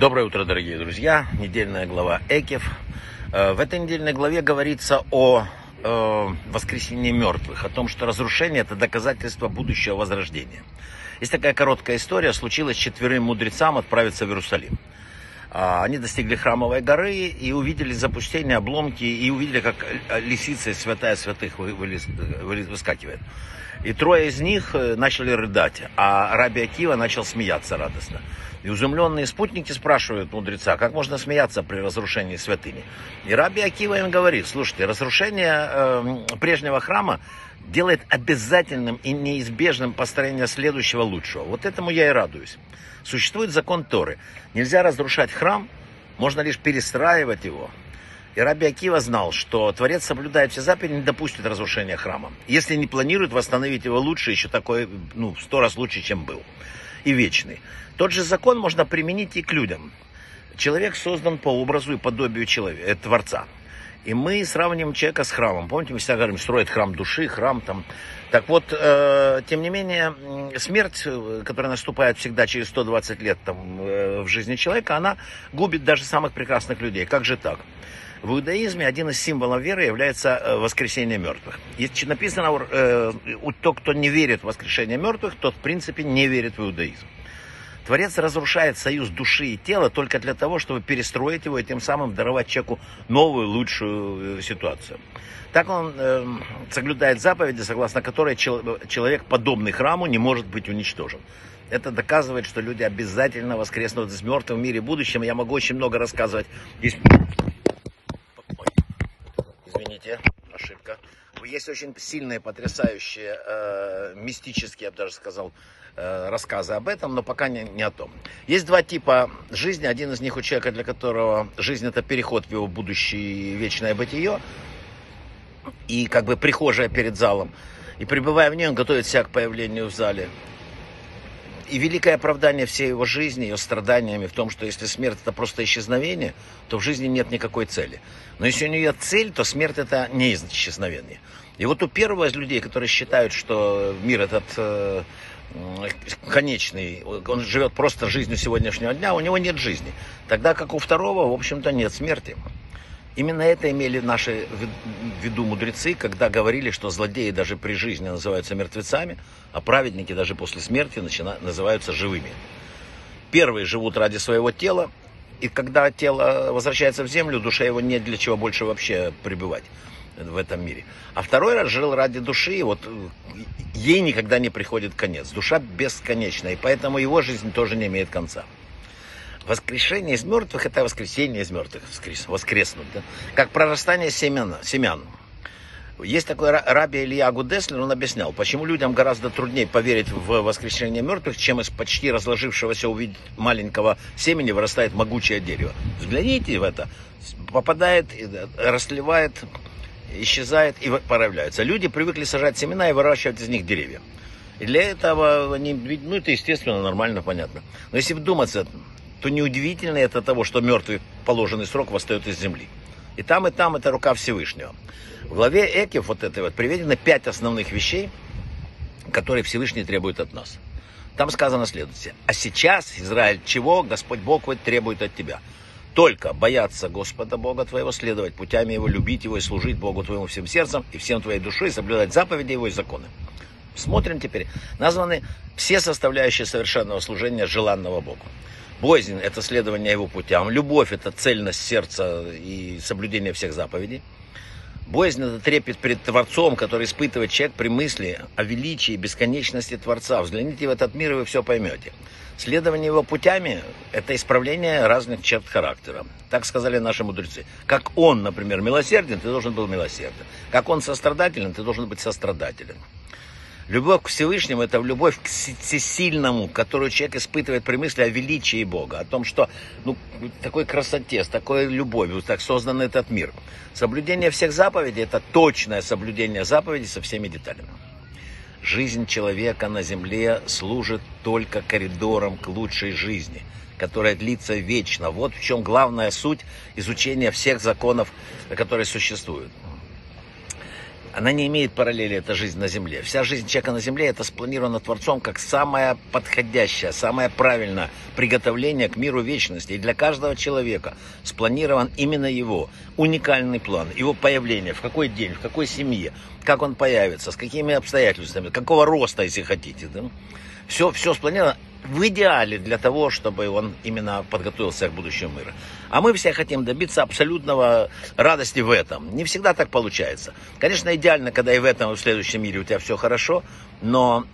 Доброе утро, дорогие друзья. Недельная глава Экев. Э, в этой недельной главе говорится о э, воскресении мертвых, о том, что разрушение – это доказательство будущего возрождения. Есть такая короткая история. Случилось четверым мудрецам отправиться в Иерусалим. А, они достигли храмовой горы и увидели запустение, обломки, и увидели, как лисица святая святых выскакивает. И трое из них э, начали рыдать, а Раби Акива начал смеяться радостно. И изумленные спутники спрашивают мудреца, как можно смеяться при разрушении святыни. И Раби Акива им говорит, слушайте, разрушение э, прежнего храма делает обязательным и неизбежным построение следующего лучшего. Вот этому я и радуюсь. Существует закон Торы. Нельзя разрушать храм, можно лишь перестраивать его. И Раби Акива знал, что Творец соблюдает все заповеди, не допустит разрушения храма. Если не планирует восстановить его лучше, еще такой, ну, в сто раз лучше, чем был. И вечный. Тот же закон можно применить и к людям. Человек создан по образу и подобию человека, э, Творца. И мы сравним человека с храмом. Помните, мы всегда говорим, строит храм души, храм там. Так вот, э, тем не менее, смерть, э, которая наступает всегда через 120 лет там, э, в жизни человека, она губит даже самых прекрасных людей. Как же так? В иудаизме один из символов веры является э, воскресение мертвых. И написано, э, тот, кто не верит в воскрешение мертвых, тот, в принципе, не верит в иудаизм. Творец разрушает союз души и тела только для того, чтобы перестроить его и тем самым даровать человеку новую, лучшую э, ситуацию. Так он э, соблюдает заповеди, согласно которой чел, человек, подобный храму, не может быть уничтожен. Это доказывает, что люди обязательно воскреснут из мертвых в мире будущем. Я могу очень много рассказывать. Есть извините, ошибка. Есть очень сильные, потрясающие, э, мистические, я бы даже сказал, э, рассказы об этом, но пока не, не о том. Есть два типа жизни. Один из них у человека, для которого жизнь это переход в его будущее вечное бытие. И как бы прихожая перед залом. И пребывая в ней, он готовит себя к появлению в зале. И великое оправдание всей его жизни, ее страданиями в том, что если смерть это просто исчезновение, то в жизни нет никакой цели. Но если у нее цель, то смерть это не исчезновение. И вот у первого из людей, которые считают, что мир этот э, конечный, он живет просто жизнью сегодняшнего дня, у него нет жизни. Тогда как у второго, в общем-то, нет смерти. Именно это имели наши в виду мудрецы, когда говорили, что злодеи даже при жизни называются мертвецами, а праведники даже после смерти начинают, называются живыми. Первые живут ради своего тела, и когда тело возвращается в землю, душа его нет для чего больше вообще пребывать в этом мире. А второй раз жил ради души, и вот ей никогда не приходит конец. Душа бесконечна, и поэтому его жизнь тоже не имеет конца. Воскрешение из мертвых – это воскресение из мертвых, воскреснуть. Да? Как прорастание семян, семян. Есть такой раби Илья Гудеслер, он объяснял, почему людям гораздо труднее поверить в воскрешение мертвых, чем из почти разложившегося увидеть маленького семени вырастает могучее дерево. Взгляните в это. Попадает, расливает, исчезает и появляется. Люди привыкли сажать семена и выращивать из них деревья. И для этого они, ну это естественно, нормально, понятно. Но если вдуматься, то неудивительно это того, что мертвый положенный срок восстает из земли. И там, и там это рука Всевышнего. В главе Экев вот этой вот приведено пять основных вещей, которые Всевышний требует от нас. Там сказано следующее. А сейчас, Израиль, чего Господь Бог вот требует от тебя? Только бояться Господа Бога твоего, следовать путями Его, любить Его и служить Богу твоему всем сердцем и всем твоей душой, соблюдать заповеди Его и законы. Смотрим теперь. Названы все составляющие совершенного служения желанного Богу. Боязнь – это следование его путям. Любовь – это цельность сердца и соблюдение всех заповедей. Боязнь – это трепет перед Творцом, который испытывает человек при мысли о величии и бесконечности Творца. Взгляните в этот мир, и вы все поймете. Следование его путями – это исправление разных черт характера. Так сказали наши мудрецы. Как он, например, милосерден, ты должен был милосерден. Как он сострадателен, ты должен быть сострадателен. Любовь к Всевышнему – это любовь к всесильному, которую человек испытывает при мысли о величии Бога, о том, что ну, такой красоте, с такой любовью так создан этот мир. Соблюдение всех заповедей – это точное соблюдение заповедей со всеми деталями. Жизнь человека на земле служит только коридором к лучшей жизни, которая длится вечно. Вот в чем главная суть изучения всех законов, которые существуют. Она не имеет параллели, эта жизнь на Земле. Вся жизнь человека на Земле, это спланировано Творцом как самое подходящее, самое правильное приготовление к миру вечности. И для каждого человека спланирован именно его уникальный план, его появление, в какой день, в какой семье, как он появится, с какими обстоятельствами, какого роста, если хотите. Да? Все, все спланировано в идеале для того, чтобы он именно подготовился к будущему мира. А мы все хотим добиться абсолютного радости в этом. Не всегда так получается. Конечно, идеально, когда и в этом, и в следующем мире у тебя все хорошо, но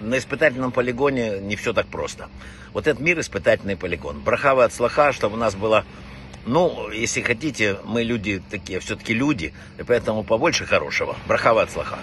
на испытательном полигоне не все так просто. Вот этот мир испытательный полигон. Брахава от слаха, чтобы у нас было ну, если хотите, мы люди такие, все-таки люди, и поэтому побольше хорошего. Брахава от слаха.